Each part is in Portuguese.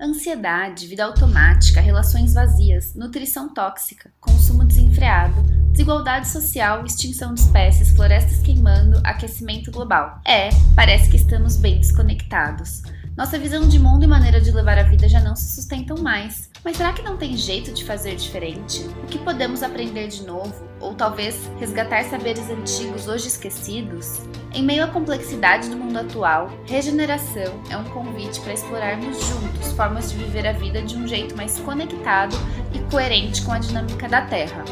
Ansiedade, vida automática, relações vazias, nutrição tóxica, consumo desenfreado, desigualdade social, extinção de espécies, florestas queimando, aquecimento global. É, parece que estamos bem desconectados. Nossa visão de mundo e maneira de levar a vida já não se sustentam mais. Mas será que não tem jeito de fazer diferente? O que podemos aprender de novo? Ou talvez resgatar saberes antigos hoje esquecidos? Em meio à complexidade do mundo atual, regeneração é um convite para explorarmos juntos formas de viver a vida de um jeito mais conectado e coerente com a dinâmica da Terra.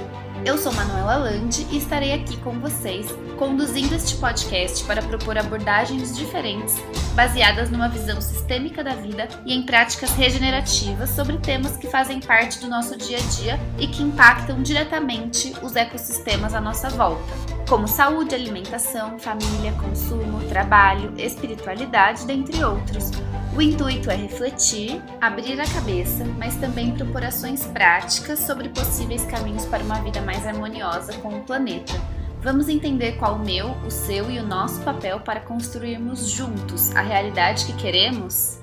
Eu sou Manuela Landi e estarei aqui com vocês, conduzindo este podcast para propor abordagens diferentes, baseadas numa visão sistêmica da vida e em práticas regenerativas sobre temas que fazem parte do nosso dia a dia e que impactam diretamente os ecossistemas à nossa volta, como saúde, alimentação, família, consumo, trabalho, espiritualidade, dentre outros o intuito é refletir, abrir a cabeça, mas também propor ações práticas sobre possíveis caminhos para uma vida mais harmoniosa com o planeta. Vamos entender qual o meu, o seu e o nosso papel para construirmos juntos a realidade que queremos?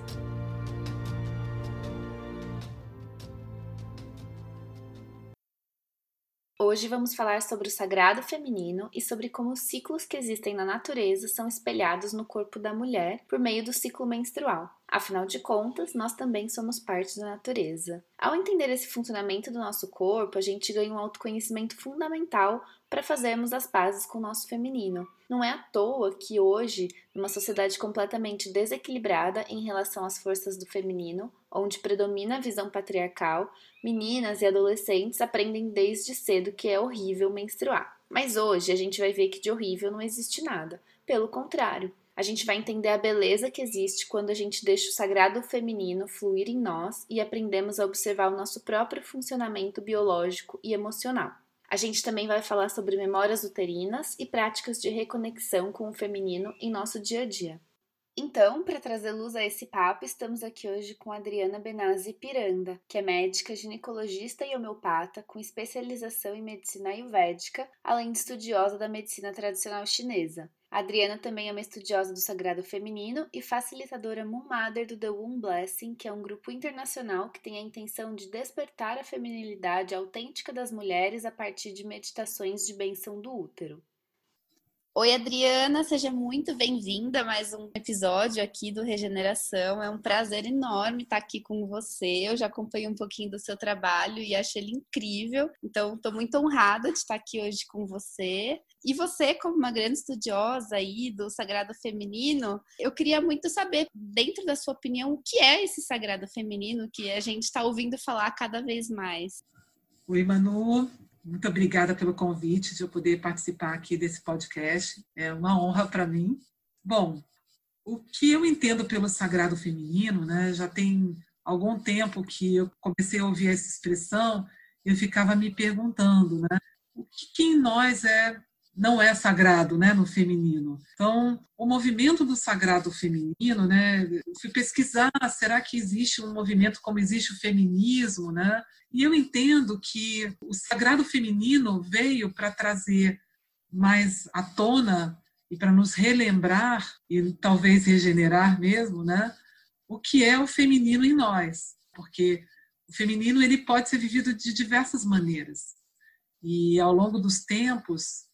Hoje vamos falar sobre o sagrado feminino e sobre como os ciclos que existem na natureza são espelhados no corpo da mulher por meio do ciclo menstrual. Afinal de contas, nós também somos parte da natureza. Ao entender esse funcionamento do nosso corpo, a gente ganha um autoconhecimento fundamental para fazermos as pazes com o nosso feminino. Não é à toa que hoje, numa sociedade completamente desequilibrada em relação às forças do feminino, onde predomina a visão patriarcal, meninas e adolescentes aprendem desde cedo que é horrível menstruar. Mas hoje a gente vai ver que de horrível não existe nada. Pelo contrário, a gente vai entender a beleza que existe quando a gente deixa o sagrado feminino fluir em nós e aprendemos a observar o nosso próprio funcionamento biológico e emocional. A gente também vai falar sobre memórias uterinas e práticas de reconexão com o feminino em nosso dia a dia. Então, para trazer luz a esse papo, estamos aqui hoje com Adriana Benazzi Piranda, que é médica, ginecologista e homeopata com especialização em medicina ayurvédica, além de estudiosa da medicina tradicional chinesa. A Adriana também é uma estudiosa do sagrado feminino e facilitadora Moon Mother do The Womb Blessing, que é um grupo internacional que tem a intenção de despertar a feminilidade autêntica das mulheres a partir de meditações de benção do útero. Oi, Adriana, seja muito bem-vinda a mais um episódio aqui do Regeneração. É um prazer enorme estar aqui com você. Eu já acompanhei um pouquinho do seu trabalho e achei ele incrível. Então, estou muito honrada de estar aqui hoje com você. E você, como uma grande estudiosa aí do sagrado feminino, eu queria muito saber, dentro da sua opinião, o que é esse sagrado feminino que a gente está ouvindo falar cada vez mais. Oi, Manu. Muito obrigada pelo convite de eu poder participar aqui desse podcast. É uma honra para mim. Bom, o que eu entendo pelo sagrado feminino, né, já tem algum tempo que eu comecei a ouvir essa expressão, eu ficava me perguntando, né, o que, que em nós é não é sagrado, né, no feminino. Então, o movimento do sagrado feminino, né, eu fui pesquisar, será que existe um movimento como existe o feminismo, né? E eu entendo que o sagrado feminino veio para trazer mais à tona e para nos relembrar e talvez regenerar mesmo, né, o que é o feminino em nós, porque o feminino ele pode ser vivido de diversas maneiras. E ao longo dos tempos,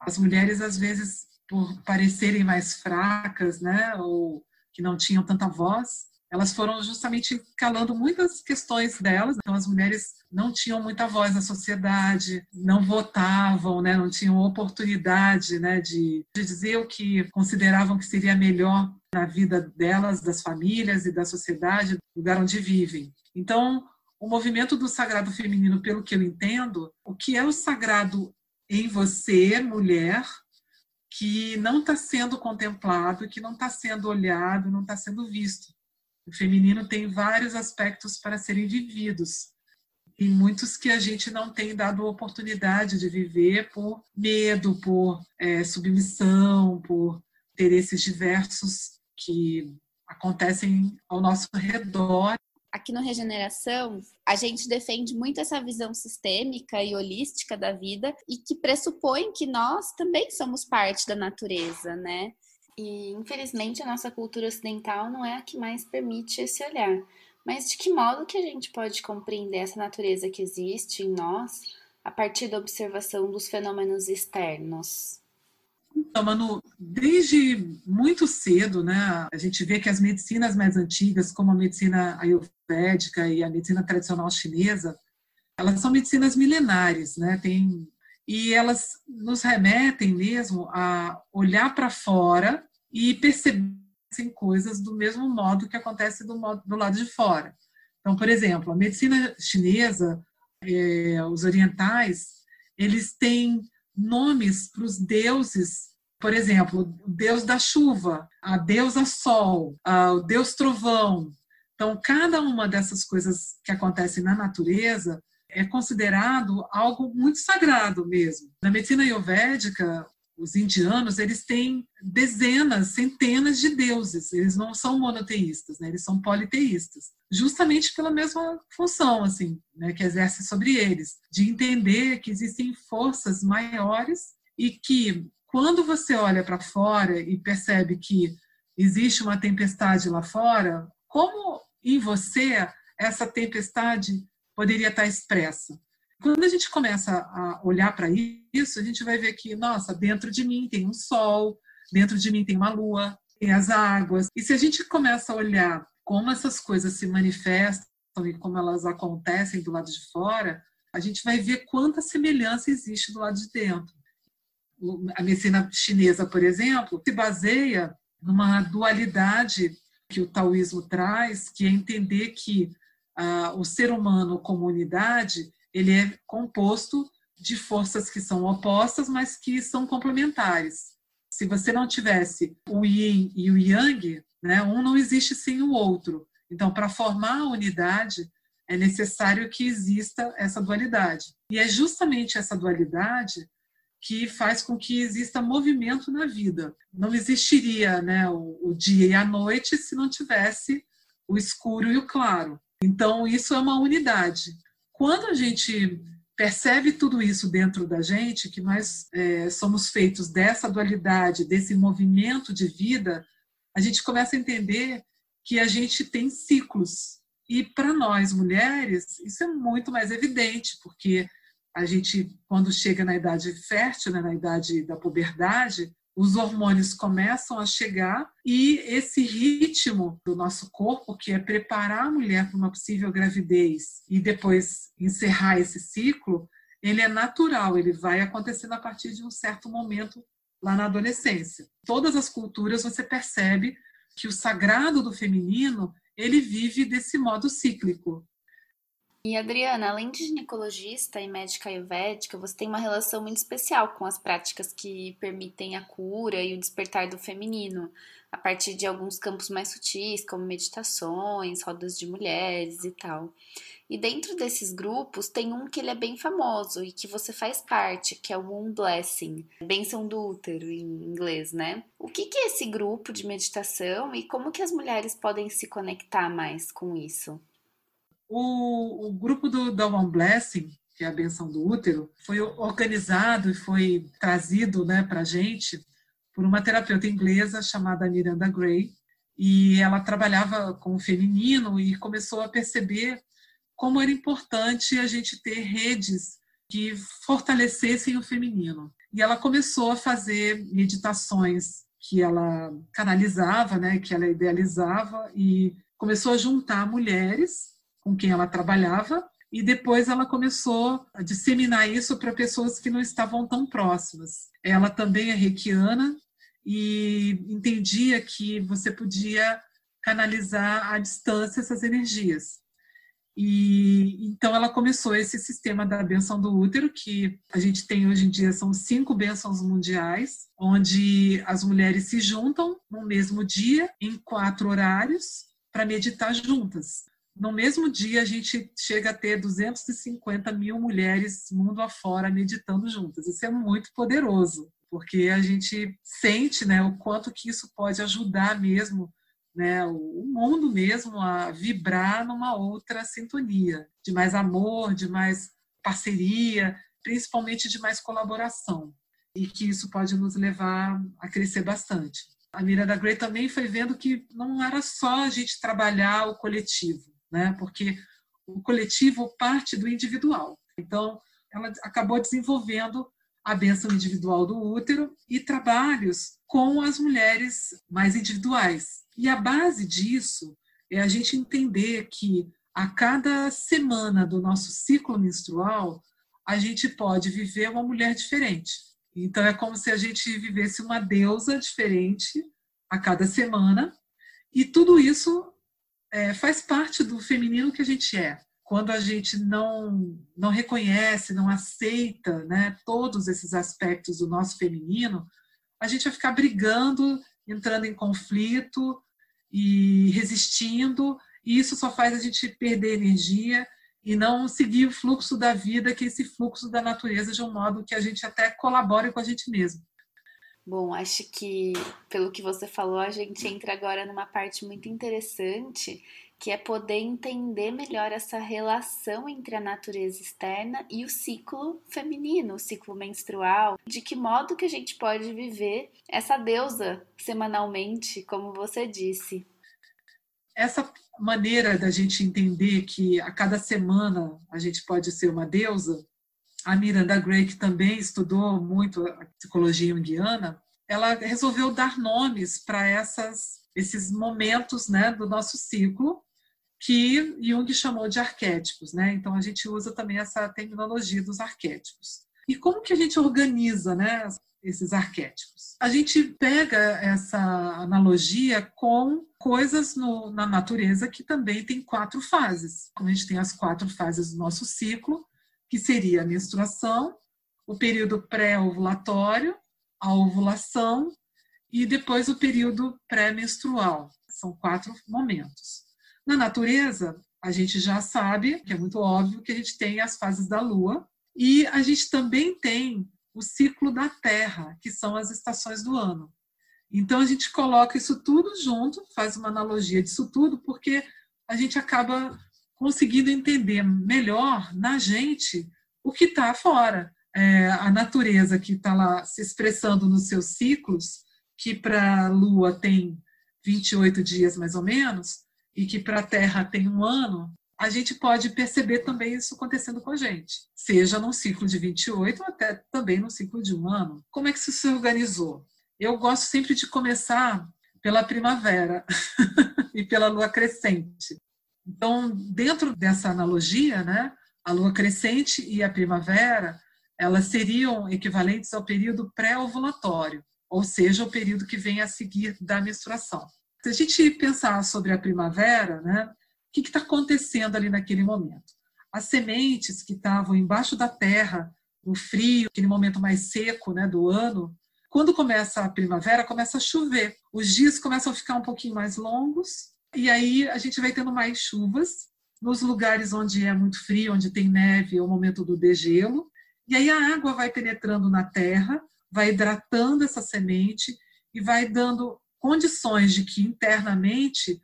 as mulheres, às vezes, por parecerem mais fracas, né, ou que não tinham tanta voz, elas foram justamente calando muitas questões delas. Então, as mulheres não tinham muita voz na sociedade, não votavam, né, não tinham oportunidade né, de, de dizer o que consideravam que seria melhor na vida delas, das famílias e da sociedade, do lugar onde vivem. Então, o movimento do sagrado feminino, pelo que eu entendo, o que é o sagrado em você, mulher, que não está sendo contemplado, que não está sendo olhado, não está sendo visto. O feminino tem vários aspectos para serem vividos. E muitos que a gente não tem dado oportunidade de viver por medo, por é, submissão, por interesses diversos que acontecem ao nosso redor aqui no Regeneração, a gente defende muito essa visão sistêmica e holística da vida e que pressupõe que nós também somos parte da natureza, né? E infelizmente a nossa cultura ocidental não é a que mais permite esse olhar. Mas de que modo que a gente pode compreender essa natureza que existe em nós a partir da observação dos fenômenos externos? Então, Manu, desde muito cedo, né, a gente vê que as medicinas mais antigas, como a medicina ayurvédica e a medicina tradicional chinesa, elas são medicinas milenares, né? Tem e elas nos remetem mesmo a olhar para fora e perceber coisas do mesmo modo que acontece do, modo, do lado de fora. Então, por exemplo, a medicina chinesa, é, os orientais, eles têm nomes para os deuses, por exemplo, o deus da chuva, a deusa sol, a, o deus trovão. Então, cada uma dessas coisas que acontecem na natureza é considerado algo muito sagrado mesmo. Na medicina ayurvédica, os indianos, eles têm dezenas, centenas de deuses. Eles não são monoteístas, né? eles são politeístas. Justamente pela mesma função, assim, né, que exerce sobre eles, de entender que existem forças maiores e que quando você olha para fora e percebe que existe uma tempestade lá fora, como em você essa tempestade poderia estar expressa? Quando a gente começa a olhar para isso, a gente vai ver que, nossa, dentro de mim tem um sol, dentro de mim tem uma lua, tem as águas. E se a gente começa a olhar como essas coisas se manifestam e como elas acontecem do lado de fora, a gente vai ver quanta semelhança existe do lado de dentro. A medicina chinesa, por exemplo, se baseia numa dualidade que o taoísmo traz, que é entender que ah, o ser humano como unidade ele é composto de forças que são opostas, mas que são complementares. Se você não tivesse o yin e o yang, né, um não existe sem o outro. Então, para formar a unidade, é necessário que exista essa dualidade. E é justamente essa dualidade que faz com que exista movimento na vida. Não existiria né, o, o dia e a noite se não tivesse o escuro e o claro. Então, isso é uma unidade. Quando a gente percebe tudo isso dentro da gente, que nós é, somos feitos dessa dualidade, desse movimento de vida, a gente começa a entender que a gente tem ciclos. E para nós mulheres, isso é muito mais evidente, porque a gente, quando chega na idade fértil, né, na idade da puberdade, os hormônios começam a chegar e esse ritmo do nosso corpo, que é preparar a mulher para uma possível gravidez e depois encerrar esse ciclo, ele é natural, ele vai acontecendo a partir de um certo momento lá na adolescência. Todas as culturas você percebe que o sagrado do feminino, ele vive desse modo cíclico. E Adriana, além de ginecologista e médica ayurvédica, você tem uma relação muito especial com as práticas que permitem a cura e o despertar do feminino, a partir de alguns campos mais sutis, como meditações, rodas de mulheres e tal. E dentro desses grupos tem um que ele é bem famoso e que você faz parte, que é o Womb Blessing, bênção do útero em inglês, né? O que, que é esse grupo de meditação e como que as mulheres podem se conectar mais com isso? O, o grupo do One Blessing, que é a benção do útero, foi organizado e foi trazido né, para a gente por uma terapeuta inglesa chamada Miranda Gray. E ela trabalhava com o feminino e começou a perceber como era importante a gente ter redes que fortalecessem o feminino. E ela começou a fazer meditações que ela canalizava, né, que ela idealizava e começou a juntar mulheres com quem ela trabalhava e depois ela começou a disseminar isso para pessoas que não estavam tão próximas. Ela também é reikiana e entendia que você podia canalizar à distância essas energias. E então ela começou esse sistema da benção do útero, que a gente tem hoje em dia são cinco bênçãos mundiais, onde as mulheres se juntam no mesmo dia, em quatro horários, para meditar juntas no mesmo dia a gente chega a ter 250 mil mulheres mundo afora meditando juntas. Isso é muito poderoso, porque a gente sente né, o quanto que isso pode ajudar mesmo né, o mundo mesmo a vibrar numa outra sintonia, de mais amor, de mais parceria, principalmente de mais colaboração. E que isso pode nos levar a crescer bastante. A Miranda Gray também foi vendo que não era só a gente trabalhar o coletivo, né? Porque o coletivo parte do individual. Então, ela acabou desenvolvendo a bênção individual do útero e trabalhos com as mulheres mais individuais. E a base disso é a gente entender que a cada semana do nosso ciclo menstrual, a gente pode viver uma mulher diferente. Então é como se a gente vivesse uma deusa diferente a cada semana, e tudo isso é, faz parte do feminino que a gente é. Quando a gente não, não reconhece, não aceita né, todos esses aspectos do nosso feminino, a gente vai ficar brigando, entrando em conflito e resistindo, e isso só faz a gente perder energia e não seguir o fluxo da vida, que é esse fluxo da natureza, de um modo que a gente até colabore com a gente mesmo. Bom, acho que pelo que você falou, a gente entra agora numa parte muito interessante, que é poder entender melhor essa relação entre a natureza externa e o ciclo feminino, o ciclo menstrual, de que modo que a gente pode viver essa deusa semanalmente, como você disse. Essa maneira da gente entender que a cada semana a gente pode ser uma deusa, a Miranda Gray, que também estudou muito a psicologia junguiana, ela resolveu dar nomes para esses momentos né, do nosso ciclo que Jung chamou de arquétipos. Né? Então, a gente usa também essa terminologia dos arquétipos. E como que a gente organiza né, esses arquétipos? A gente pega essa analogia com coisas no, na natureza que também tem quatro fases. Como a gente tem as quatro fases do nosso ciclo, que seria a menstruação, o período pré-ovulatório, a ovulação e depois o período pré-menstrual. São quatro momentos. Na natureza, a gente já sabe, que é muito óbvio, que a gente tem as fases da Lua e a gente também tem o ciclo da Terra, que são as estações do ano. Então a gente coloca isso tudo junto, faz uma analogia disso tudo, porque a gente acaba conseguindo entender melhor na gente o que está fora. É, a natureza que está lá se expressando nos seus ciclos, que para a Lua tem 28 dias mais ou menos, e que para a Terra tem um ano, a gente pode perceber também isso acontecendo com a gente, seja num ciclo de 28 ou até também no ciclo de um ano. Como é que isso se organizou? Eu gosto sempre de começar pela primavera e pela lua crescente. Então, dentro dessa analogia, né, a lua crescente e a primavera, elas seriam equivalentes ao período pré-ovulatório, ou seja, o período que vem a seguir da menstruação. Se a gente pensar sobre a primavera, né, o que está acontecendo ali naquele momento? As sementes que estavam embaixo da terra, no frio, aquele momento mais seco né, do ano, quando começa a primavera, começa a chover. Os dias começam a ficar um pouquinho mais longos, e aí a gente vai tendo mais chuvas. Nos lugares onde é muito frio, onde tem neve, é o momento do degelo. E aí a água vai penetrando na terra, vai hidratando essa semente e vai dando condições de que internamente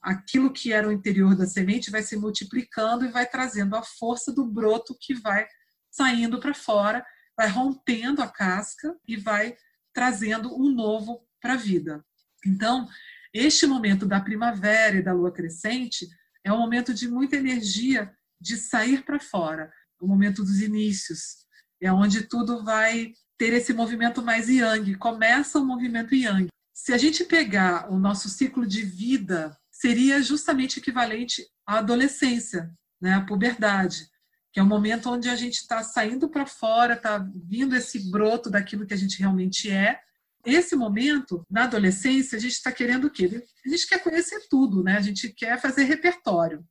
aquilo que era o interior da semente vai se multiplicando e vai trazendo a força do broto que vai saindo para fora, vai rompendo a casca e vai trazendo um novo para a vida. Então, este momento da primavera e da lua crescente é um momento de muita energia de sair para fora, o momento dos inícios, é onde tudo vai ter esse movimento mais yang, começa o movimento yang. Se a gente pegar o nosso ciclo de vida, seria justamente equivalente à adolescência, né, à puberdade, que é o momento onde a gente está saindo para fora, está vindo esse broto daquilo que a gente realmente é. Esse momento, na adolescência, a gente está querendo o quê? A gente quer conhecer tudo, né? A gente quer fazer repertório,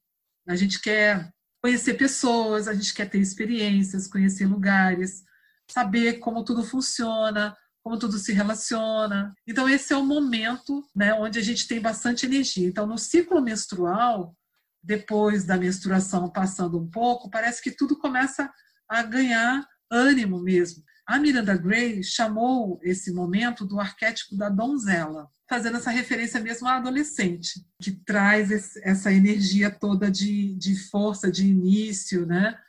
a gente quer conhecer pessoas, a gente quer ter experiências, conhecer lugares, saber como tudo funciona, como tudo se relaciona. Então esse é o momento, né, onde a gente tem bastante energia. Então no ciclo menstrual, depois da menstruação passando um pouco, parece que tudo começa a ganhar ânimo mesmo. A Miranda Gray chamou esse momento do arquétipo da donzela, fazendo essa referência mesmo à adolescente, que traz esse, essa energia toda de, de força, de início, né?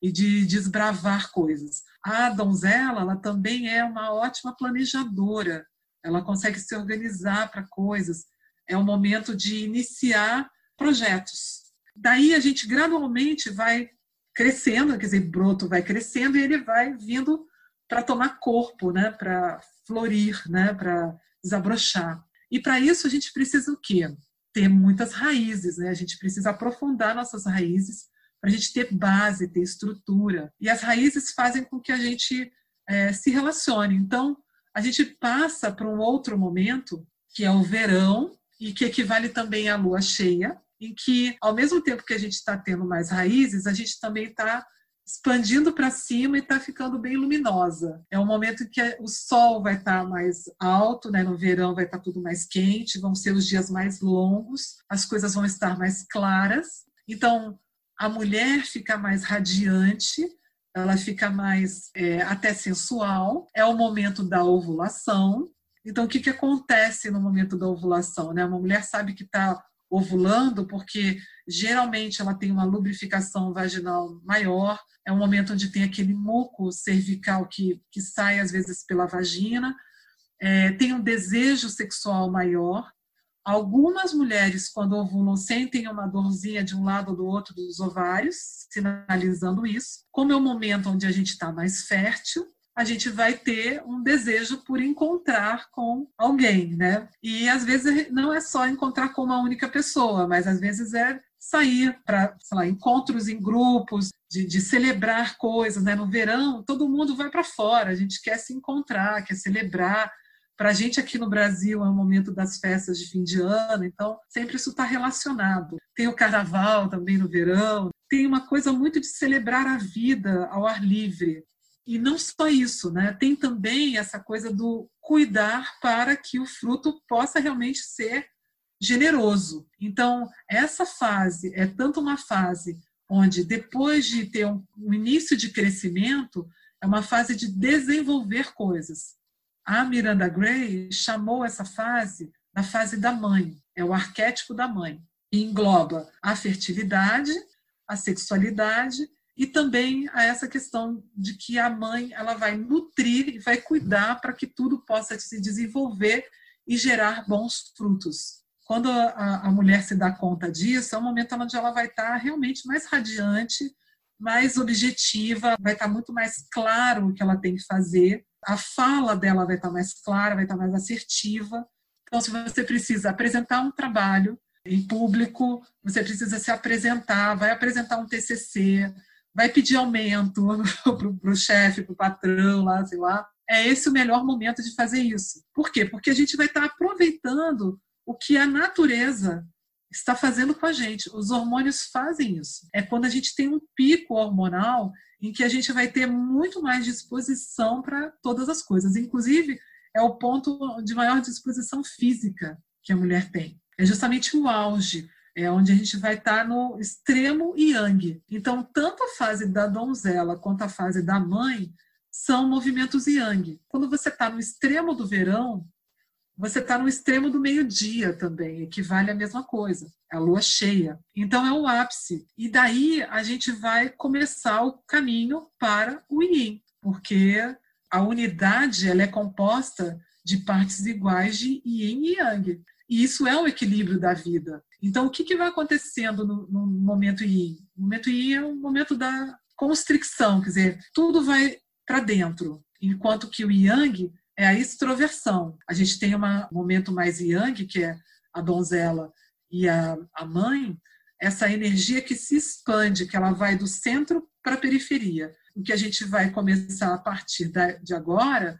E de desbravar coisas. A donzela, ela também é uma ótima planejadora, ela consegue se organizar para coisas. É o momento de iniciar projetos. daí a gente gradualmente vai crescendo, quer dizer, broto vai crescendo e ele vai vindo para tomar corpo, né, para florir, né, para desabrochar. E para isso a gente precisa o quê? Ter muitas raízes, né? A gente precisa aprofundar nossas raízes para a gente ter base, ter estrutura. E as raízes fazem com que a gente é, se relacione. Então, a gente passa para um outro momento, que é o verão, e que equivale também à lua cheia, em que, ao mesmo tempo que a gente está tendo mais raízes, a gente também está expandindo para cima e está ficando bem luminosa. É um momento em que o sol vai estar tá mais alto, né? no verão vai estar tá tudo mais quente, vão ser os dias mais longos, as coisas vão estar mais claras. Então, a mulher fica mais radiante, ela fica mais é, até sensual. É o momento da ovulação. Então, o que, que acontece no momento da ovulação? Né? Uma mulher sabe que está ovulando porque geralmente ela tem uma lubrificação vaginal maior, é um momento onde tem aquele muco cervical que, que sai às vezes pela vagina, é, tem um desejo sexual maior. Algumas mulheres, quando ovulam, sentem uma dorzinha de um lado ou do outro dos ovários, sinalizando isso. Como é o momento onde a gente está mais fértil, a gente vai ter um desejo por encontrar com alguém, né? E às vezes não é só encontrar com uma única pessoa, mas às vezes é sair para, encontros em grupos, de, de, celebrar coisas, né? No verão, todo mundo vai para fora, a gente quer se encontrar, quer celebrar. Para a gente aqui no Brasil é o momento das festas de fim de ano, então sempre isso está relacionado. Tem o carnaval também no verão, tem uma coisa muito de celebrar a vida ao ar livre. E não só isso, né? tem também essa coisa do cuidar para que o fruto possa realmente ser generoso. Então, essa fase é tanto uma fase onde, depois de ter um, início de crescimento, é uma fase de desenvolver coisas. A Miranda Gray chamou essa fase da fase da mãe, é o arquétipo da mãe. E engloba a fertilidade, a sexualidade e também a essa questão de que a mãe ela vai nutrir e vai cuidar para que tudo possa se desenvolver e gerar bons frutos. Quando a, a mulher se dá conta disso, é um momento onde ela vai estar realmente mais radiante, mais objetiva, vai estar muito mais claro o que ela tem que fazer, a fala dela vai estar mais clara, vai estar mais assertiva. Então, se você precisa apresentar um trabalho em público, você precisa se apresentar, vai apresentar um TCC, vai pedir aumento para o chefe, para o patrão, lá, sei lá. É esse o melhor momento de fazer isso. Por quê? Porque a gente vai estar aproveitando o que a natureza está fazendo com a gente. Os hormônios fazem isso. É quando a gente tem um pico hormonal em que a gente vai ter muito mais disposição para todas as coisas. Inclusive, é o ponto de maior disposição física que a mulher tem. É justamente o auge é onde a gente vai estar no extremo yang. Então, tanto a fase da donzela quanto a fase da mãe são movimentos yang. Quando você está no extremo do verão, você está no extremo do meio-dia também, equivale à mesma coisa, a lua cheia. Então é o ápice. E daí a gente vai começar o caminho para o yin, porque a unidade ela é composta de partes iguais de yin e yang. E isso é o equilíbrio da vida. Então, o que, que vai acontecendo no, no momento yin? O momento yin é o momento da constricção, quer dizer, tudo vai para dentro, enquanto que o yang é a extroversão. A gente tem um momento mais yang, que é a donzela e a, a mãe, essa energia que se expande, que ela vai do centro para a periferia. O que a gente vai começar a partir de agora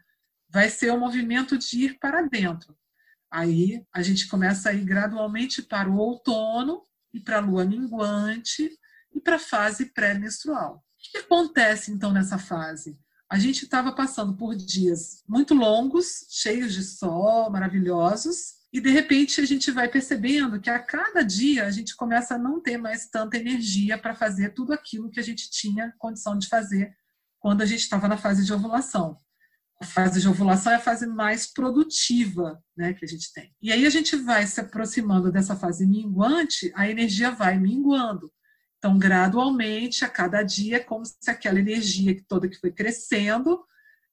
vai ser o movimento de ir para dentro. Aí a gente começa a ir gradualmente para o outono e para a lua minguante e para a fase pré-menstrual. O que acontece então nessa fase? A gente estava passando por dias muito longos, cheios de sol, maravilhosos, e de repente a gente vai percebendo que a cada dia a gente começa a não ter mais tanta energia para fazer tudo aquilo que a gente tinha condição de fazer quando a gente estava na fase de ovulação a fase de ovulação é a fase mais produtiva né, que a gente tem. E aí a gente vai se aproximando dessa fase minguante, a energia vai minguando. Então, gradualmente, a cada dia, é como se aquela energia toda que foi crescendo,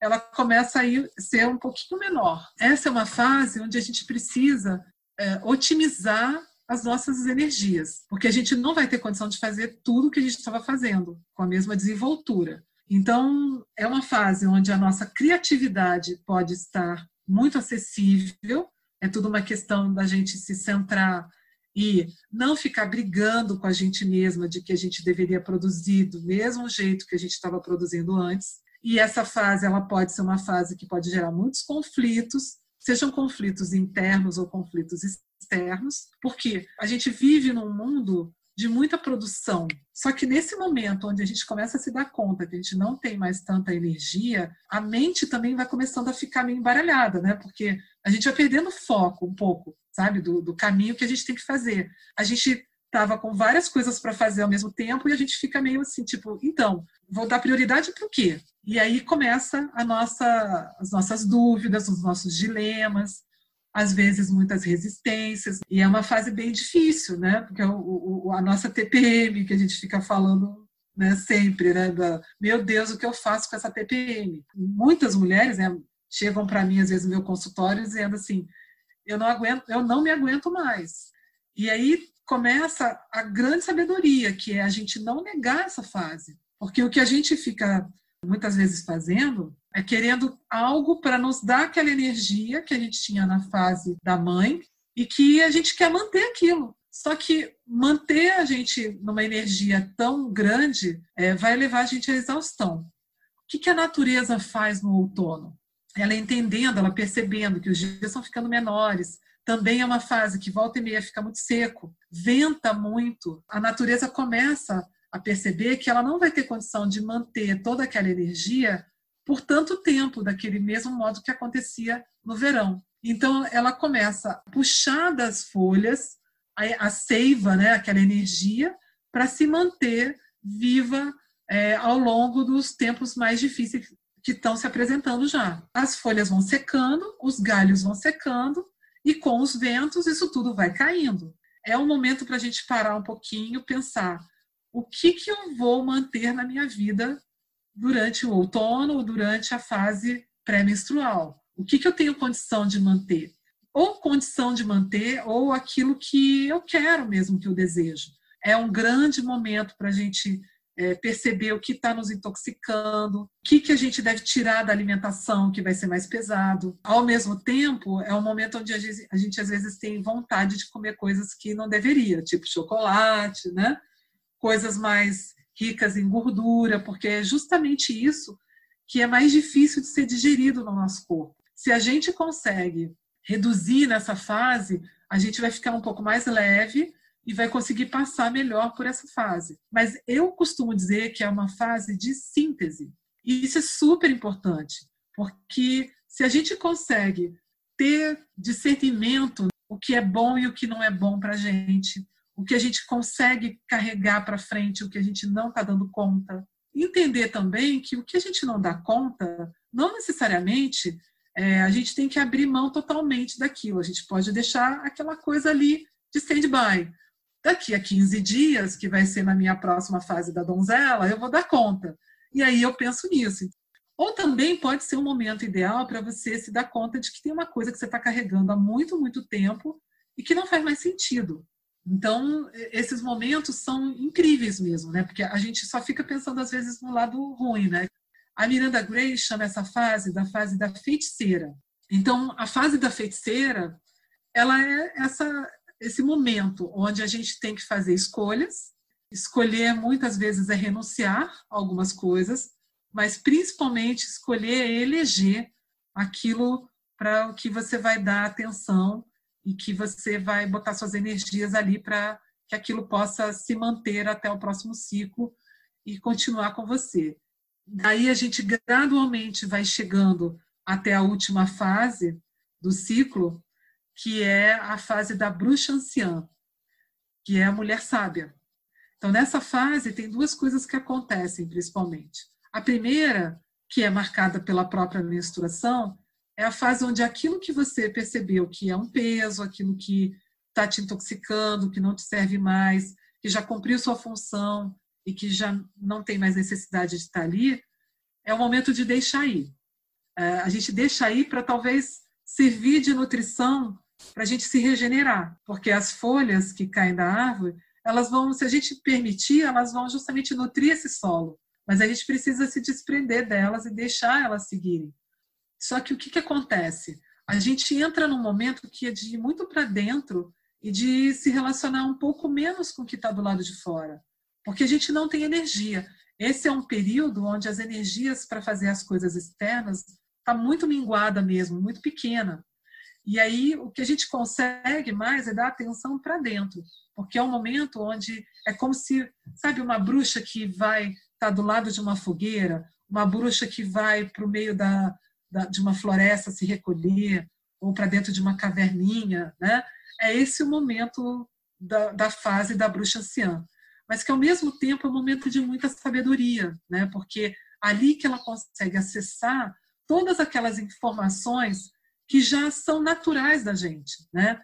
ela começa a ir, ser um pouquinho menor. Essa é uma fase onde a gente precisa é, otimizar as nossas energias, porque a gente não vai ter condição de fazer tudo o que a gente estava fazendo com a mesma desenvoltura. Então, é uma fase onde a nossa criatividade pode estar muito acessível, é tudo uma questão da gente se centrar e não ficar brigando com a gente mesma de que a gente deveria produzir do mesmo jeito que a gente estava produzindo antes. E essa fase ela pode ser uma fase que pode gerar muitos conflitos, sejam conflitos internos ou conflitos externos, porque a gente vive num mundo de muita produção. Só que nesse momento onde a gente começa a se dar conta que a gente não tem mais tanta energia, a mente também vai começando a ficar meio embaralhada, né? Porque a gente vai perdendo foco um pouco, sabe, do, do caminho que a gente tem que fazer. A gente estava com várias coisas para fazer ao mesmo tempo e a gente fica meio assim, tipo, então, vou dar prioridade para o quê? E aí começa a nossa, as nossas dúvidas, os nossos dilemas, às vezes muitas resistências, e é uma fase bem difícil, né? Porque o, o, a nossa TPM, que a gente fica falando né, sempre, né? Da, Meu Deus, o que eu faço com essa TPM? Muitas mulheres né, chegam para mim, às vezes, no meu consultório, dizendo assim: eu não aguento, eu não me aguento mais. E aí começa a grande sabedoria, que é a gente não negar essa fase. Porque o que a gente fica muitas vezes fazendo é querendo algo para nos dar aquela energia que a gente tinha na fase da mãe e que a gente quer manter aquilo. Só que manter a gente numa energia tão grande é, vai levar a gente à exaustão. O que, que a natureza faz no outono? Ela entendendo, ela percebendo que os dias estão ficando menores, também é uma fase que volta e meia fica muito seco, venta muito. A natureza começa a perceber que ela não vai ter condição de manter toda aquela energia por tanto tempo, daquele mesmo modo que acontecia no verão. Então, ela começa a puxar das folhas a, a seiva, né, aquela energia, para se manter viva é, ao longo dos tempos mais difíceis que estão se apresentando já. As folhas vão secando, os galhos vão secando, e com os ventos isso tudo vai caindo. É um momento para a gente parar um pouquinho, pensar o que, que eu vou manter na minha vida durante o outono ou durante a fase pré-menstrual. O que, que eu tenho condição de manter? Ou condição de manter, ou aquilo que eu quero mesmo, que eu desejo. É um grande momento para a gente é, perceber o que está nos intoxicando, o que, que a gente deve tirar da alimentação, que vai ser mais pesado. Ao mesmo tempo, é um momento onde a gente, a gente às vezes tem vontade de comer coisas que não deveria, tipo chocolate, né? coisas mais ricas em gordura, porque é justamente isso que é mais difícil de ser digerido no nosso corpo. Se a gente consegue reduzir nessa fase, a gente vai ficar um pouco mais leve e vai conseguir passar melhor por essa fase. Mas eu costumo dizer que é uma fase de síntese. E isso é super importante, porque se a gente consegue ter discernimento o que é bom e o que não é bom para a gente, o que a gente consegue carregar para frente, o que a gente não está dando conta. Entender também que o que a gente não dá conta, não necessariamente é, a gente tem que abrir mão totalmente daquilo. A gente pode deixar aquela coisa ali de stand-by. Daqui a 15 dias, que vai ser na minha próxima fase da donzela, eu vou dar conta. E aí eu penso nisso. Ou também pode ser um momento ideal para você se dar conta de que tem uma coisa que você está carregando há muito, muito tempo e que não faz mais sentido. Então, esses momentos são incríveis mesmo, né? Porque a gente só fica pensando às vezes no lado ruim, né? A Miranda Gray chama essa fase da fase da feiticeira. Então, a fase da feiticeira, ela é essa esse momento onde a gente tem que fazer escolhas. Escolher muitas vezes é renunciar a algumas coisas, mas principalmente escolher é eleger aquilo para o que você vai dar atenção e que você vai botar suas energias ali para que aquilo possa se manter até o próximo ciclo e continuar com você. Daí a gente gradualmente vai chegando até a última fase do ciclo, que é a fase da bruxa anciã, que é a mulher sábia. Então, nessa fase, tem duas coisas que acontecem, principalmente. A primeira, que é marcada pela própria menstruação, é a fase onde aquilo que você percebeu que é um peso, aquilo que está te intoxicando, que não te serve mais, que já cumpriu sua função e que já não tem mais necessidade de estar ali, é o momento de deixar ir. É, a gente deixa ir para talvez servir de nutrição para a gente se regenerar, porque as folhas que caem da árvore, elas vão, se a gente permitir, elas vão justamente nutrir esse solo, mas a gente precisa se desprender delas e deixar elas seguirem. Só que o que, que acontece? A gente entra num momento que é de ir muito para dentro e de se relacionar um pouco menos com o que está do lado de fora, porque a gente não tem energia. Esse é um período onde as energias para fazer as coisas externas está muito minguada mesmo, muito pequena. E aí o que a gente consegue mais é dar atenção para dentro, porque é um momento onde é como se, sabe, uma bruxa que vai estar tá do lado de uma fogueira, uma bruxa que vai para o meio da, de uma floresta se recolher, ou para dentro de uma caverninha, né? É esse o momento da, da fase da bruxa anciã. Mas que ao mesmo tempo é um momento de muita sabedoria, né? Porque ali que ela consegue acessar todas aquelas informações que já são naturais da gente, né?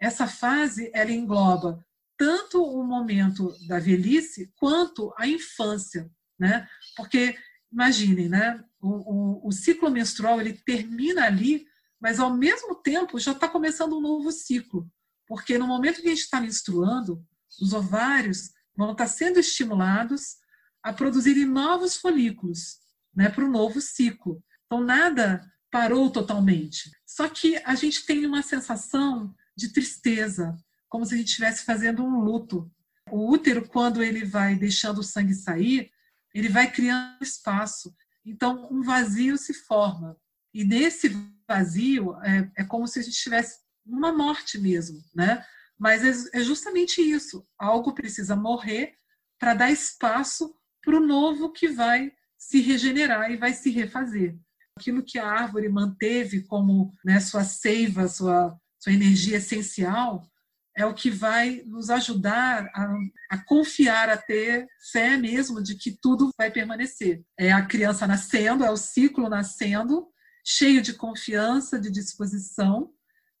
Essa fase ela engloba tanto o momento da velhice quanto a infância, né? Porque imaginem, né? O, o, o ciclo menstrual ele termina ali, mas ao mesmo tempo já está começando um novo ciclo, porque no momento que a gente está menstruando, os ovários vão estar tá sendo estimulados a produzirem novos folículos, né? Para o novo ciclo. Então nada parou totalmente. Só que a gente tem uma sensação de tristeza, como se a gente estivesse fazendo um luto. O útero, quando ele vai deixando o sangue sair, ele vai criando espaço. Então, um vazio se forma. E nesse vazio, é, é como se a gente estivesse numa morte mesmo, né? Mas é, é justamente isso. Algo precisa morrer para dar espaço para o novo que vai se regenerar e vai se refazer aquilo que a árvore manteve como né, sua seiva, sua, sua energia essencial, é o que vai nos ajudar a, a, confiar, a ter fé mesmo de que tudo vai permanecer. É a criança nascendo, é o ciclo nascendo, cheio de confiança, de disposição,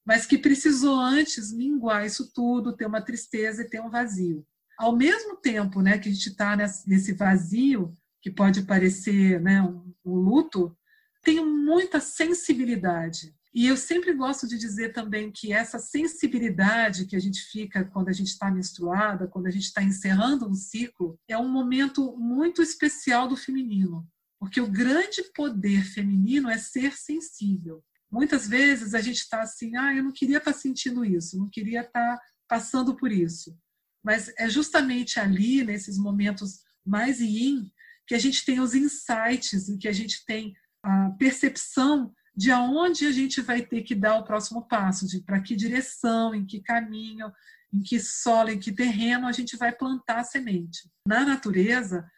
mas que precisou antes minguar isso tudo, ter uma tristeza e ter um vazio. Ao mesmo tempo né, que a gente está nesse vazio, que pode parecer né, um, um luto, tenho muita sensibilidade. E eu sempre gosto de dizer também que essa sensibilidade que a gente fica quando a gente está menstruada, quando a gente está encerrando um ciclo, é um momento muito especial do feminino. Porque o grande poder feminino é ser sensível. Muitas vezes a gente está assim, ah, eu não queria estar tá sentindo isso, não queria estar tá passando por isso. Mas é justamente ali, nesses momentos mais yin, que a gente tem os insights, em que a gente tem a percepção de aonde a gente vai ter que dar o próximo passo, de para que direção, em que caminho, em que solo, em que terreno a gente vai plantar a semente. Na natureza,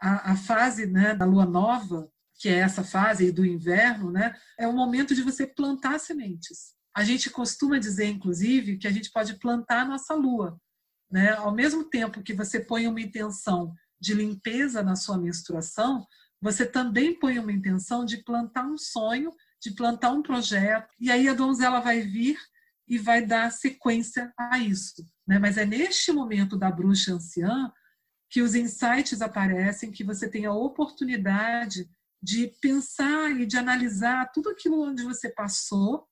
a, a fase né, da lua nova, que é essa fase do inverno, né, é o momento de você plantar sementes. A gente costuma dizer, inclusive, que a gente pode plantar a nossa lua. Né? Ao mesmo tempo que você põe uma intenção de limpeza na sua menstruação, você também põe uma intenção de plantar um sonho, de plantar um projeto, e aí a donzela vai vir e vai dar sequência a isso. Né? Mas é neste momento da bruxa anciã que os insights aparecem, que você tem a oportunidade de pensar e de analisar tudo aquilo onde você passou.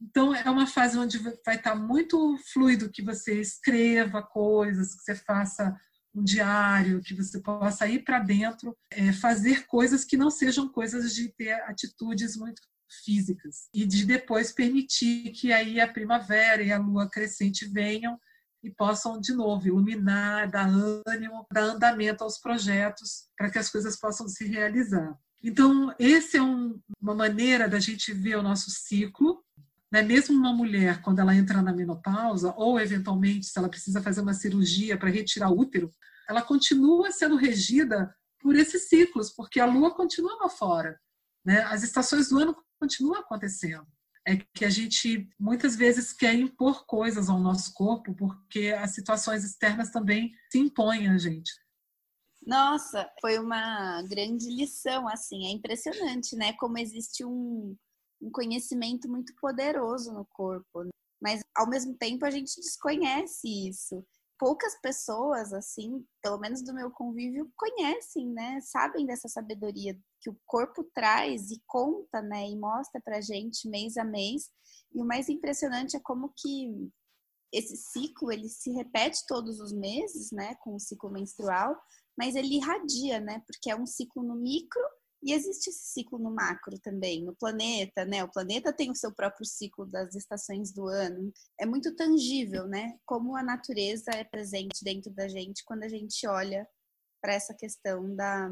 Então, é uma fase onde vai estar muito fluido que você escreva coisas, que você faça um diário, que você possa ir para dentro, é, fazer coisas que não sejam coisas de ter atitudes muito físicas e de depois permitir que aí a primavera e a lua crescente venham e possam de novo iluminar, dar ânimo, dar andamento aos projetos para que as coisas possam se realizar. Então, esse é um, uma maneira da gente ver o nosso ciclo né? Mesmo uma mulher, quando ela entra na menopausa, ou eventualmente, se ela precisa fazer uma cirurgia para retirar o útero, ela continua sendo regida por esses ciclos, porque a lua continua lá fora. Né? As estações do ano continuam acontecendo. É que a gente muitas vezes quer impor coisas ao nosso corpo, porque as situações externas também se impõem a gente. Nossa, foi uma grande lição, assim, é impressionante, né? Como existe um, um conhecimento muito poderoso no corpo, né? mas ao mesmo tempo a gente desconhece isso. Poucas pessoas, assim, pelo menos do meu convívio, conhecem, né? Sabem dessa sabedoria que o corpo traz e conta, né? E mostra pra gente mês a mês. E o mais impressionante é como que esse ciclo, ele se repete todos os meses, né? Com o ciclo menstrual, mas ele irradia, né? Porque é um ciclo no micro e existe esse ciclo no macro também, no planeta, né? O planeta tem o seu próprio ciclo das estações do ano. É muito tangível, né? Como a natureza é presente dentro da gente quando a gente olha para essa questão da,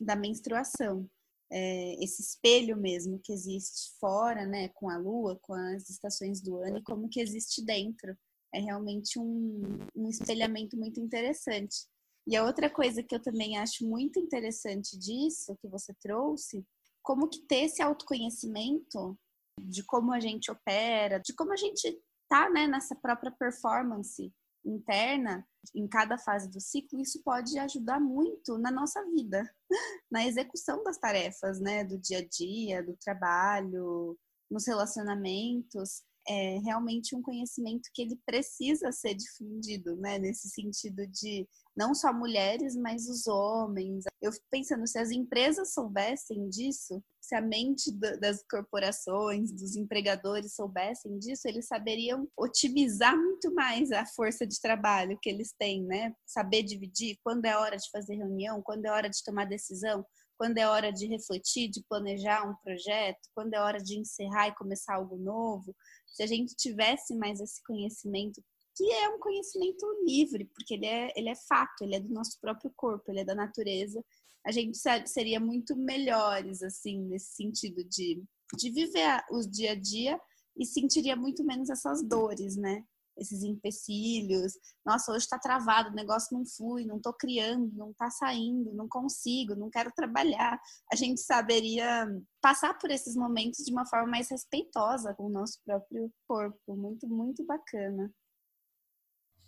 da menstruação. É, esse espelho mesmo que existe fora, né? Com a lua, com as estações do ano e como que existe dentro. É realmente um, um espelhamento muito interessante. E a outra coisa que eu também acho muito interessante disso, que você trouxe, como que ter esse autoconhecimento de como a gente opera, de como a gente tá, né, nessa própria performance interna em cada fase do ciclo, isso pode ajudar muito na nossa vida, na execução das tarefas, né, do dia a dia, do trabalho, nos relacionamentos é realmente um conhecimento que ele precisa ser difundido, né? Nesse sentido de não só mulheres, mas os homens. Eu fico pensando, se as empresas soubessem disso, se a mente das corporações, dos empregadores soubessem disso, eles saberiam otimizar muito mais a força de trabalho que eles têm, né? Saber dividir quando é hora de fazer reunião, quando é hora de tomar decisão, quando é hora de refletir, de planejar um projeto, quando é hora de encerrar e começar algo novo, se a gente tivesse mais esse conhecimento, que é um conhecimento livre, porque ele é, ele é fato, ele é do nosso próprio corpo, ele é da natureza, a gente seria muito melhores, assim, nesse sentido de, de viver o dia a dia e sentiria muito menos essas dores, né? esses empecilhos. Nossa, hoje está travado, o negócio não flui, não estou criando, não está saindo, não consigo, não quero trabalhar. A gente saberia passar por esses momentos de uma forma mais respeitosa com o nosso próprio corpo. Muito, muito bacana.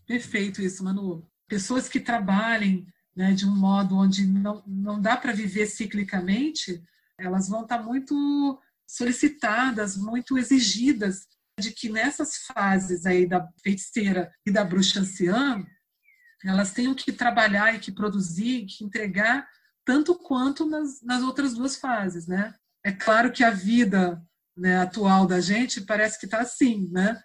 Perfeito isso, Manu. Pessoas que trabalhem né, de um modo onde não, não dá para viver ciclicamente, elas vão estar tá muito solicitadas, muito exigidas de que nessas fases aí da feiticeira e da bruxa anciã, elas tenham que trabalhar e que produzir, que entregar tanto quanto nas, nas outras duas fases, né? É claro que a vida né, atual da gente parece que está assim, né?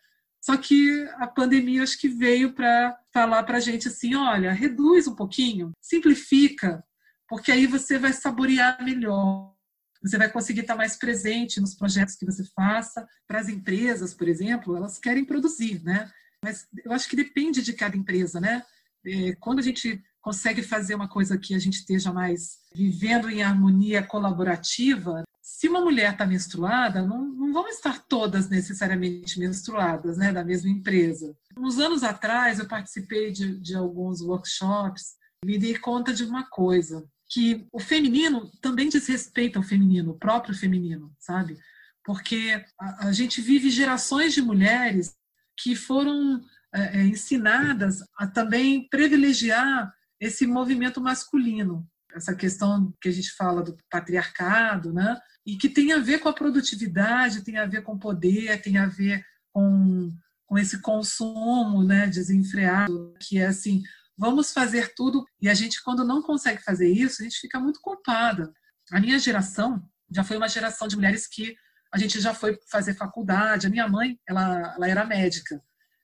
Só que a pandemia acho que veio para falar para a gente assim, olha, reduz um pouquinho, simplifica, porque aí você vai saborear melhor você vai conseguir estar mais presente nos projetos que você faça. Para as empresas, por exemplo, elas querem produzir, né? Mas eu acho que depende de cada empresa, né? É, quando a gente consegue fazer uma coisa que a gente esteja mais vivendo em harmonia colaborativa, se uma mulher está menstruada, não, não vão estar todas necessariamente menstruadas, né, da mesma empresa. Uns anos atrás, eu participei de, de alguns workshops, me dei conta de uma coisa que o feminino também diz respeito ao feminino, o próprio feminino, sabe? Porque a, a gente vive gerações de mulheres que foram é, é, ensinadas a também privilegiar esse movimento masculino, essa questão que a gente fala do patriarcado, né? E que tem a ver com a produtividade, tem a ver com poder, tem a ver com, com esse consumo, né, desenfreado, que é assim, vamos fazer tudo. E a gente, quando não consegue fazer isso, a gente fica muito culpada. A minha geração já foi uma geração de mulheres que a gente já foi fazer faculdade. A minha mãe, ela, ela era médica.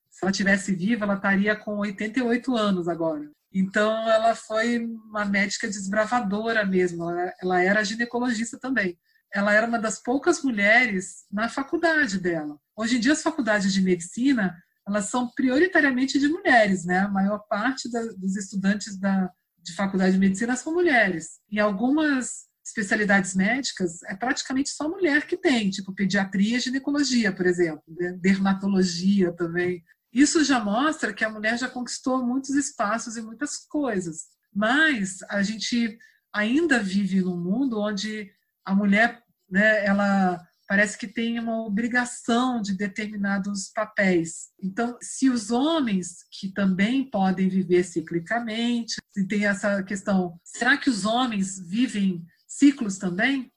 Se ela tivesse viva, ela estaria com 88 anos agora. Então, ela foi uma médica desbravadora mesmo. Ela, ela era ginecologista também. Ela era uma das poucas mulheres na faculdade dela. Hoje em dia, as faculdades de medicina elas são prioritariamente de mulheres, né? A maior parte da, dos estudantes da, de faculdade de medicina são mulheres. Em algumas especialidades médicas, é praticamente só mulher que tem, tipo pediatria e ginecologia, por exemplo, né? dermatologia também. Isso já mostra que a mulher já conquistou muitos espaços e muitas coisas. Mas a gente ainda vive num mundo onde a mulher, né, ela parece que tem uma obrigação de determinados papéis. Então, se os homens, que também podem viver ciclicamente, se tem essa questão, será que os homens vivem ciclos também?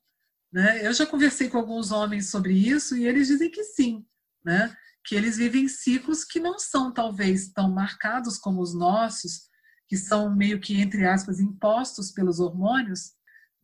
Né? Eu já conversei com alguns homens sobre isso e eles dizem que sim, né? Que eles vivem ciclos que não são talvez tão marcados como os nossos, que são meio que, entre aspas, impostos pelos hormônios,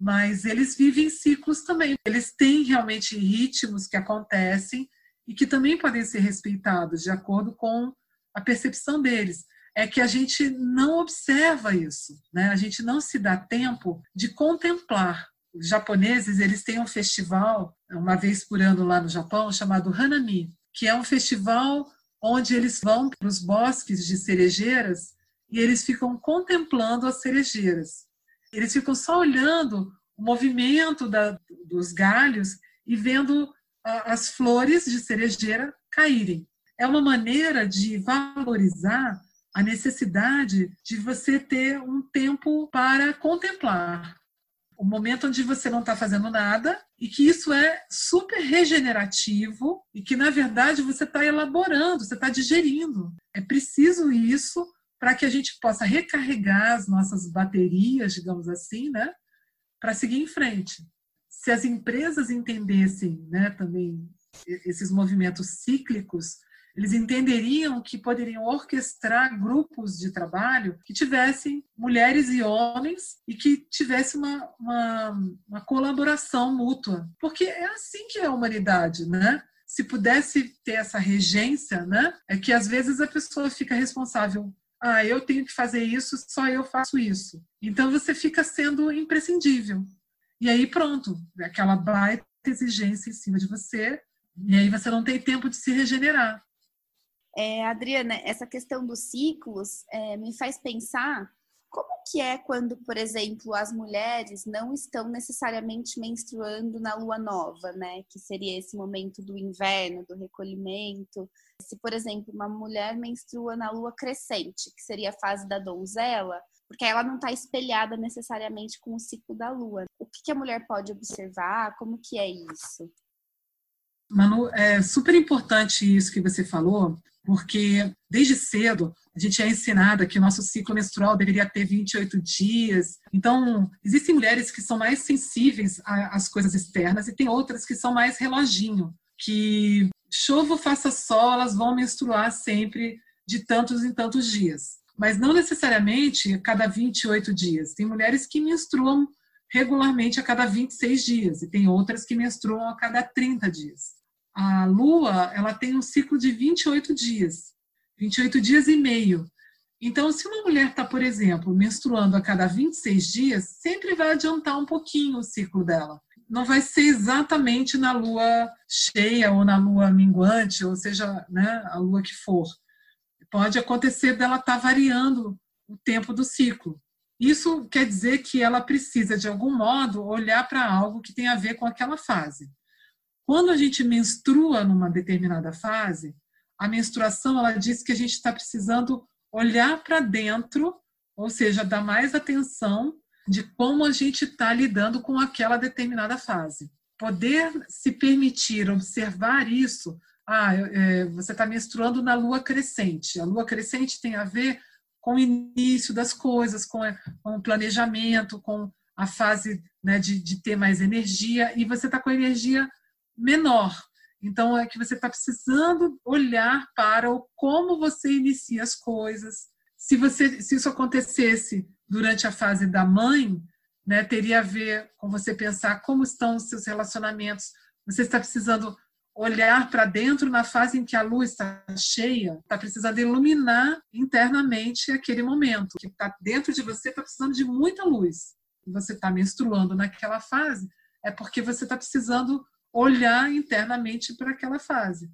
mas eles vivem ciclos também. Eles têm realmente ritmos que acontecem e que também podem ser respeitados de acordo com a percepção deles. É que a gente não observa isso, né? A gente não se dá tempo de contemplar. Os japoneses, eles têm um festival uma vez por ano lá no Japão chamado Hanami, que é um festival onde eles vão para os bosques de cerejeiras e eles ficam contemplando as cerejeiras. Eles ficam só olhando o movimento da, dos galhos e vendo a, as flores de cerejeira caírem. É uma maneira de valorizar a necessidade de você ter um tempo para contemplar, o momento onde você não está fazendo nada e que isso é super regenerativo e que, na verdade, você está elaborando, você está digerindo. É preciso isso para que a gente possa recarregar as nossas baterias, digamos assim, né, para seguir em frente. Se as empresas entendessem né, também esses movimentos cíclicos, eles entenderiam que poderiam orquestrar grupos de trabalho que tivessem mulheres e homens e que tivesse uma, uma, uma colaboração mútua. Porque é assim que é a humanidade, né? Se pudesse ter essa regência, né? É que às vezes a pessoa fica responsável ah, eu tenho que fazer isso, só eu faço isso. Então você fica sendo imprescindível. E aí pronto, aquela baita exigência em cima de você, e aí você não tem tempo de se regenerar. É, Adriana, essa questão dos ciclos é, me faz pensar como que é quando, por exemplo, as mulheres não estão necessariamente menstruando na lua nova, né? Que seria esse momento do inverno, do recolhimento. Se, por exemplo, uma mulher menstrua na lua crescente, que seria a fase da donzela, porque ela não está espelhada necessariamente com o ciclo da lua. O que, que a mulher pode observar? Como que é isso? Manu, é super importante isso que você falou, porque desde cedo a gente é ensinada que o nosso ciclo menstrual deveria ter 28 dias. Então, existem mulheres que são mais sensíveis às coisas externas e tem outras que são mais reloginho, que chova faça sol, elas vão menstruar sempre de tantos em tantos dias. Mas não necessariamente a cada 28 dias. Tem mulheres que menstruam regularmente a cada 26 dias e tem outras que menstruam a cada 30 dias a Lua ela tem um ciclo de 28 dias, 28 dias e meio. Então, se uma mulher está, por exemplo, menstruando a cada 26 dias, sempre vai adiantar um pouquinho o ciclo dela. Não vai ser exatamente na lua cheia ou na lua minguante, ou seja, né, a lua que for. Pode acontecer dela estar tá variando o tempo do ciclo. Isso quer dizer que ela precisa, de algum modo, olhar para algo que tem a ver com aquela fase. Quando a gente menstrua numa determinada fase, a menstruação ela diz que a gente está precisando olhar para dentro, ou seja, dar mais atenção de como a gente está lidando com aquela determinada fase. Poder se permitir observar isso. Ah, é, você está menstruando na lua crescente. A lua crescente tem a ver com o início das coisas, com, com o planejamento, com a fase né, de, de ter mais energia, e você está com a energia menor. Então, é que você está precisando olhar para o como você inicia as coisas. Se, você, se isso acontecesse durante a fase da mãe, né, teria a ver com você pensar como estão os seus relacionamentos. Você está precisando olhar para dentro na fase em que a lua está cheia, está precisando iluminar internamente aquele momento. que está dentro de você está precisando de muita luz. Você está menstruando naquela fase, é porque você está precisando olhar internamente para aquela fase.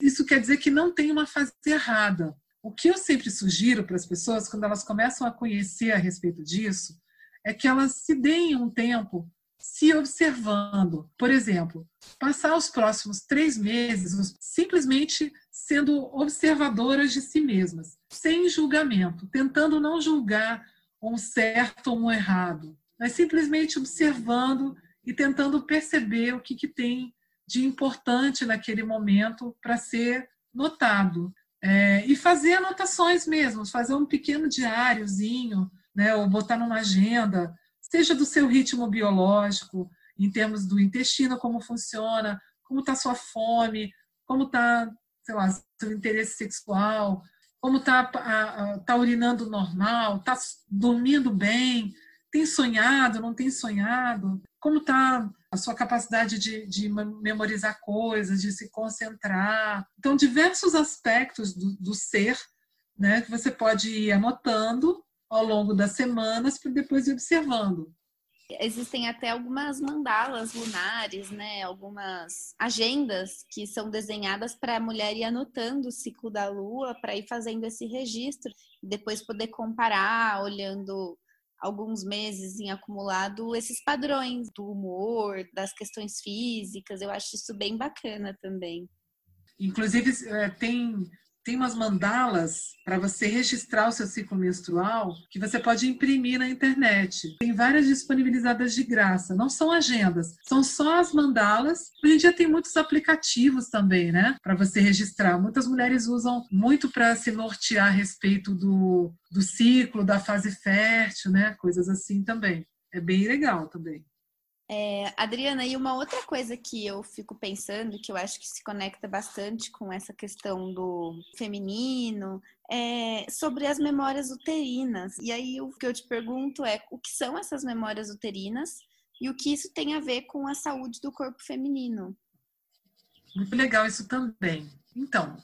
Isso quer dizer que não tem uma fase errada. O que eu sempre sugiro para as pessoas, quando elas começam a conhecer a respeito disso, é que elas se deem um tempo se observando. Por exemplo, passar os próximos três meses simplesmente sendo observadoras de si mesmas, sem julgamento, tentando não julgar um certo ou um errado, mas simplesmente observando e tentando perceber o que, que tem de importante naquele momento para ser notado. É, e fazer anotações mesmo, fazer um pequeno diáriozinho, né, ou botar numa agenda, seja do seu ritmo biológico, em termos do intestino, como funciona, como está sua fome, como está sei lá, seu interesse sexual, como está tá urinando normal, está dormindo bem, tem sonhado, não tem sonhado, como está a sua capacidade de, de, memorizar coisas, de se concentrar. Então, diversos aspectos do, do ser né, que você pode ir anotando ao longo das semanas para depois ir observando. Existem até algumas mandalas lunares, né? Algumas agendas que são desenhadas para a mulher ir anotando o ciclo da lua para ir fazendo esse registro depois poder comparar, olhando alguns meses em acumulado, esses padrões do humor, das questões físicas. Eu acho isso bem bacana também. Inclusive, é, tem tem umas mandalas para você registrar o seu ciclo menstrual que você pode imprimir na internet. Tem várias disponibilizadas de graça, não são agendas, são só as mandalas. Hoje em dia tem muitos aplicativos também, né, para você registrar. Muitas mulheres usam muito para se nortear a respeito do, do ciclo, da fase fértil, né, coisas assim também. É bem legal também. É, Adriana, e uma outra coisa que eu fico pensando, que eu acho que se conecta bastante com essa questão do feminino, é sobre as memórias uterinas. E aí o que eu te pergunto é o que são essas memórias uterinas e o que isso tem a ver com a saúde do corpo feminino. Muito legal isso também. Então,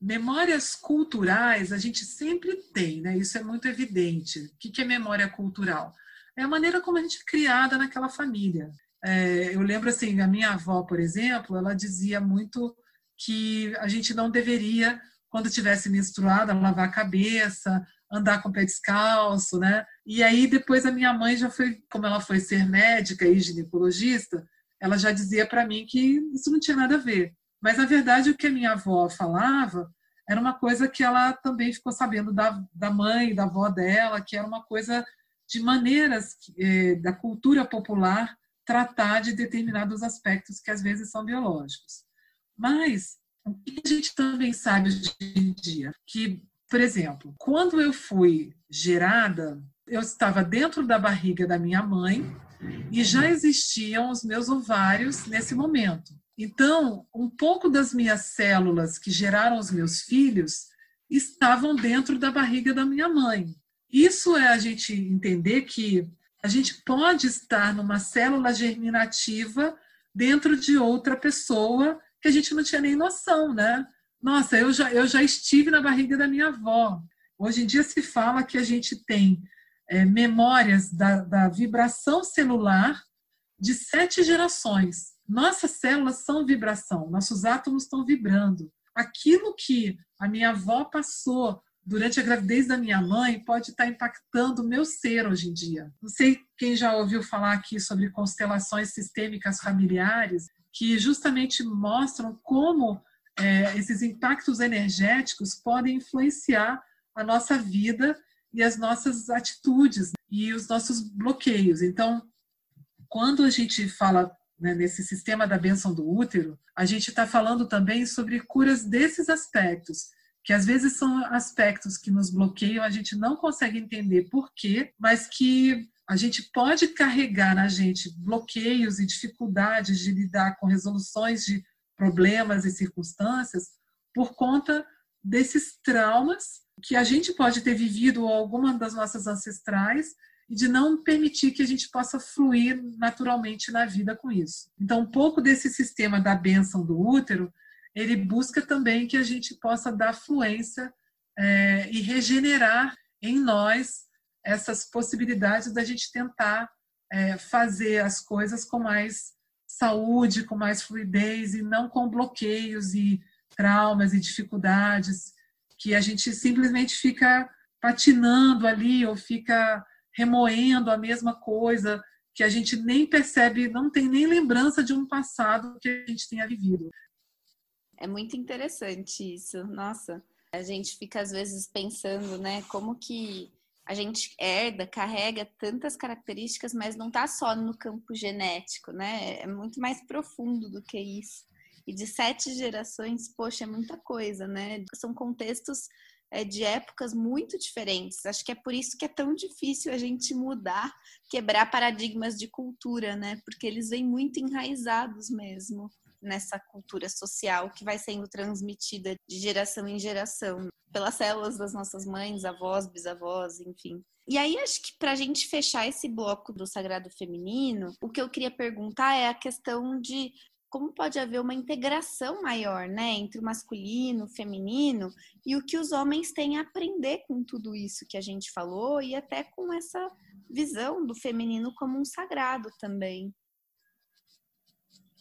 memórias culturais a gente sempre tem, né? Isso é muito evidente. O que é memória cultural? É a maneira como a gente é criada naquela família. É, eu lembro assim, a minha avó, por exemplo, ela dizia muito que a gente não deveria, quando tivesse menstruada, lavar a cabeça, andar com o pé descalço, né? E aí depois a minha mãe já foi, como ela foi ser médica e ginecologista, ela já dizia para mim que isso não tinha nada a ver. Mas na verdade o que a minha avó falava era uma coisa que ela também ficou sabendo da, da mãe, da avó dela, que era uma coisa de maneiras eh, da cultura popular tratar de determinados aspectos que às vezes são biológicos. Mas o que a gente também sabe hoje em dia? Que, por exemplo, quando eu fui gerada, eu estava dentro da barriga da minha mãe e já existiam os meus ovários nesse momento. Então, um pouco das minhas células que geraram os meus filhos estavam dentro da barriga da minha mãe. Isso é a gente entender que a gente pode estar numa célula germinativa dentro de outra pessoa que a gente não tinha nem noção, né? Nossa, eu já, eu já estive na barriga da minha avó. Hoje em dia se fala que a gente tem é, memórias da, da vibração celular de sete gerações. Nossas células são vibração, nossos átomos estão vibrando. Aquilo que a minha avó passou durante a gravidez da minha mãe pode estar impactando o meu ser hoje em dia. Não sei quem já ouviu falar aqui sobre constelações sistêmicas familiares, que justamente mostram como é, esses impactos energéticos podem influenciar a nossa vida e as nossas atitudes e os nossos bloqueios. Então, quando a gente fala né, nesse sistema da benção do útero, a gente está falando também sobre curas desses aspectos que às vezes são aspectos que nos bloqueiam, a gente não consegue entender por quê, mas que a gente pode carregar na gente bloqueios e dificuldades de lidar com resoluções de problemas e circunstâncias por conta desses traumas que a gente pode ter vivido ou alguma das nossas ancestrais e de não permitir que a gente possa fluir naturalmente na vida com isso. Então, um pouco desse sistema da bênção do útero ele busca também que a gente possa dar fluência é, e regenerar em nós essas possibilidades da gente tentar é, fazer as coisas com mais saúde, com mais fluidez e não com bloqueios e traumas e dificuldades que a gente simplesmente fica patinando ali ou fica remoendo a mesma coisa que a gente nem percebe, não tem nem lembrança de um passado que a gente tenha vivido. É muito interessante isso. Nossa, a gente fica às vezes pensando, né, como que a gente herda, carrega tantas características, mas não está só no campo genético, né? É muito mais profundo do que isso. E de sete gerações, poxa, é muita coisa, né? São contextos é, de épocas muito diferentes. Acho que é por isso que é tão difícil a gente mudar, quebrar paradigmas de cultura, né? Porque eles vêm muito enraizados mesmo. Nessa cultura social que vai sendo transmitida de geração em geração pelas células das nossas mães, avós, bisavós, enfim. E aí, acho que para a gente fechar esse bloco do sagrado feminino, o que eu queria perguntar é a questão de como pode haver uma integração maior, né, entre o masculino, o feminino e o que os homens têm a aprender com tudo isso que a gente falou e até com essa visão do feminino como um sagrado também.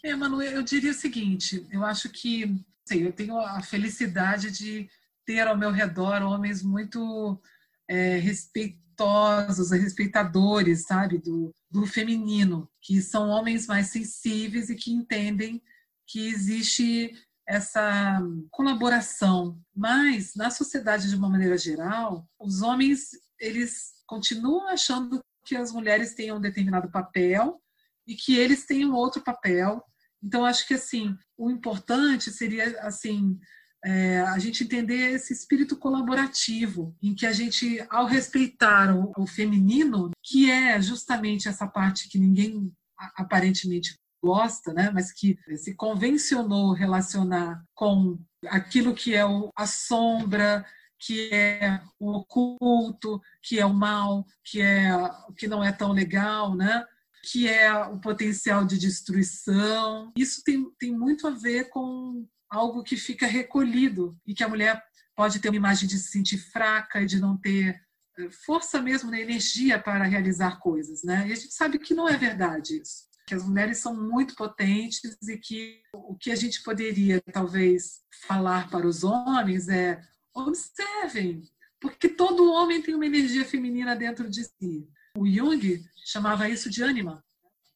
É, Manu, eu diria o seguinte, eu acho que, sei, eu tenho a felicidade de ter ao meu redor homens muito é, respeitosos, respeitadores, sabe, do, do feminino, que são homens mais sensíveis e que entendem que existe essa colaboração. Mas na sociedade de uma maneira geral, os homens eles continuam achando que as mulheres têm um determinado papel e que eles têm um outro papel. Então acho que assim o importante seria assim é, a gente entender esse espírito colaborativo, em que a gente, ao respeitar o, o feminino, que é justamente essa parte que ninguém aparentemente gosta, né, mas que se convencionou relacionar com aquilo que é o, a sombra, que é o oculto, que é o mal, que é o que não é tão legal, né? Que é o potencial de destruição. Isso tem, tem muito a ver com algo que fica recolhido e que a mulher pode ter uma imagem de se sentir fraca e de não ter eh, força mesmo, né, energia para realizar coisas, né? E a gente sabe que não é verdade isso, que as mulheres são muito potentes e que o que a gente poderia talvez falar para os homens é observem, porque todo homem tem uma energia feminina dentro de si. O Jung chamava isso de ânima.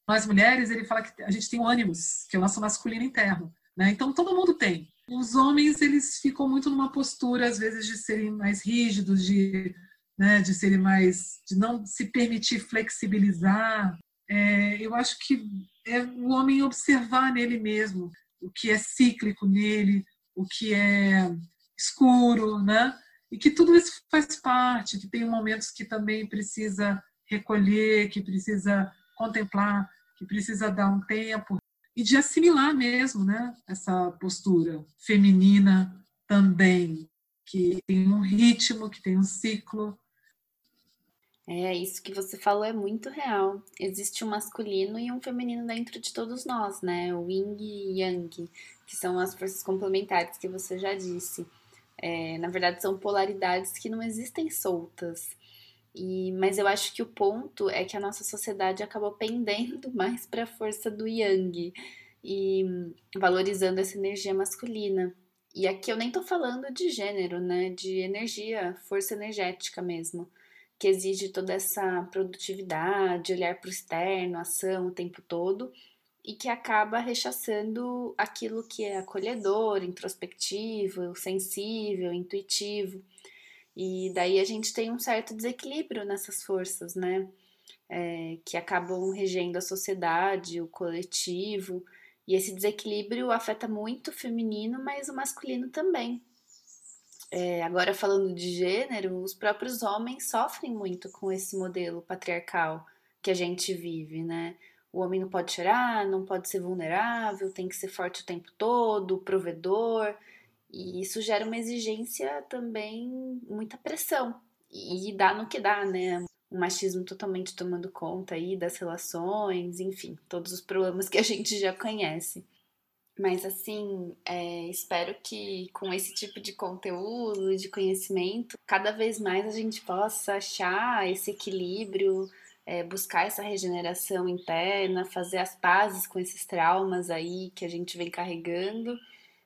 Nós mulheres, ele fala que a gente tem o ânimos, que é o nosso masculino interno. Né? Então, todo mundo tem. Os homens, eles ficam muito numa postura, às vezes, de serem mais rígidos, de, né, de serem mais. de não se permitir flexibilizar. É, eu acho que é o homem observar nele mesmo o que é cíclico nele, o que é escuro, né? E que tudo isso faz parte, que tem momentos que também precisa recolher, que precisa contemplar, que precisa dar um tempo e de assimilar mesmo né, essa postura feminina também, que tem um ritmo, que tem um ciclo. É, isso que você falou é muito real. Existe um masculino e um feminino dentro de todos nós, né? O yin e yang, que são as forças complementares que você já disse. É, na verdade, são polaridades que não existem soltas. E, mas eu acho que o ponto é que a nossa sociedade acabou pendendo mais para a força do yang e valorizando essa energia masculina. E aqui eu nem tô falando de gênero, né? De energia, força energética mesmo, que exige toda essa produtividade, olhar para o externo, ação o tempo todo, e que acaba rechaçando aquilo que é acolhedor, introspectivo, sensível, intuitivo. E daí a gente tem um certo desequilíbrio nessas forças, né? É, que acabam regendo a sociedade, o coletivo, e esse desequilíbrio afeta muito o feminino, mas o masculino também. É, agora, falando de gênero, os próprios homens sofrem muito com esse modelo patriarcal que a gente vive, né? O homem não pode chorar, não pode ser vulnerável, tem que ser forte o tempo todo, provedor. E isso gera uma exigência também, muita pressão. E dá no que dá, né? O machismo totalmente tomando conta aí das relações, enfim, todos os problemas que a gente já conhece. Mas assim, é, espero que com esse tipo de conteúdo, de conhecimento, cada vez mais a gente possa achar esse equilíbrio, é, buscar essa regeneração interna, fazer as pazes com esses traumas aí que a gente vem carregando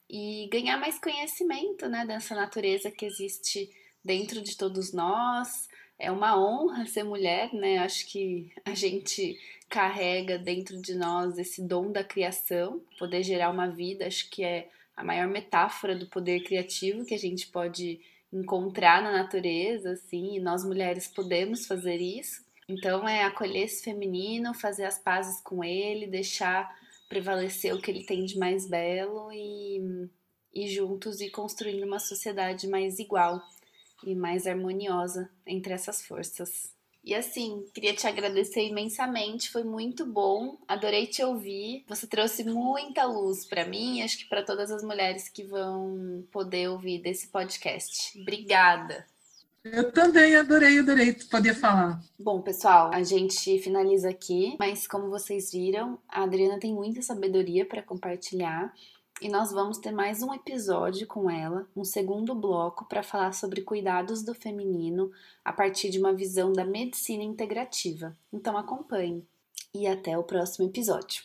e ganhar mais conhecimento, né, dessa natureza que existe dentro de todos nós. É uma honra ser mulher, né? Acho que a gente carrega dentro de nós esse dom da criação, poder gerar uma vida, acho que é a maior metáfora do poder criativo que a gente pode encontrar na natureza, assim, e nós mulheres podemos fazer isso. Então é acolher esse feminino, fazer as pazes com ele, deixar prevalecer o que ele tem de mais belo e, e juntos ir construindo uma sociedade mais igual e mais harmoniosa entre essas forças. E assim, queria te agradecer imensamente, foi muito bom, adorei te ouvir. Você trouxe muita luz para mim e acho que para todas as mulheres que vão poder ouvir desse podcast. Obrigada. Eu também adorei, adorei poder falar. Bom, pessoal, a gente finaliza aqui, mas como vocês viram, a Adriana tem muita sabedoria para compartilhar e nós vamos ter mais um episódio com ela, um segundo bloco para falar sobre cuidados do feminino a partir de uma visão da medicina integrativa. Então acompanhe e até o próximo episódio.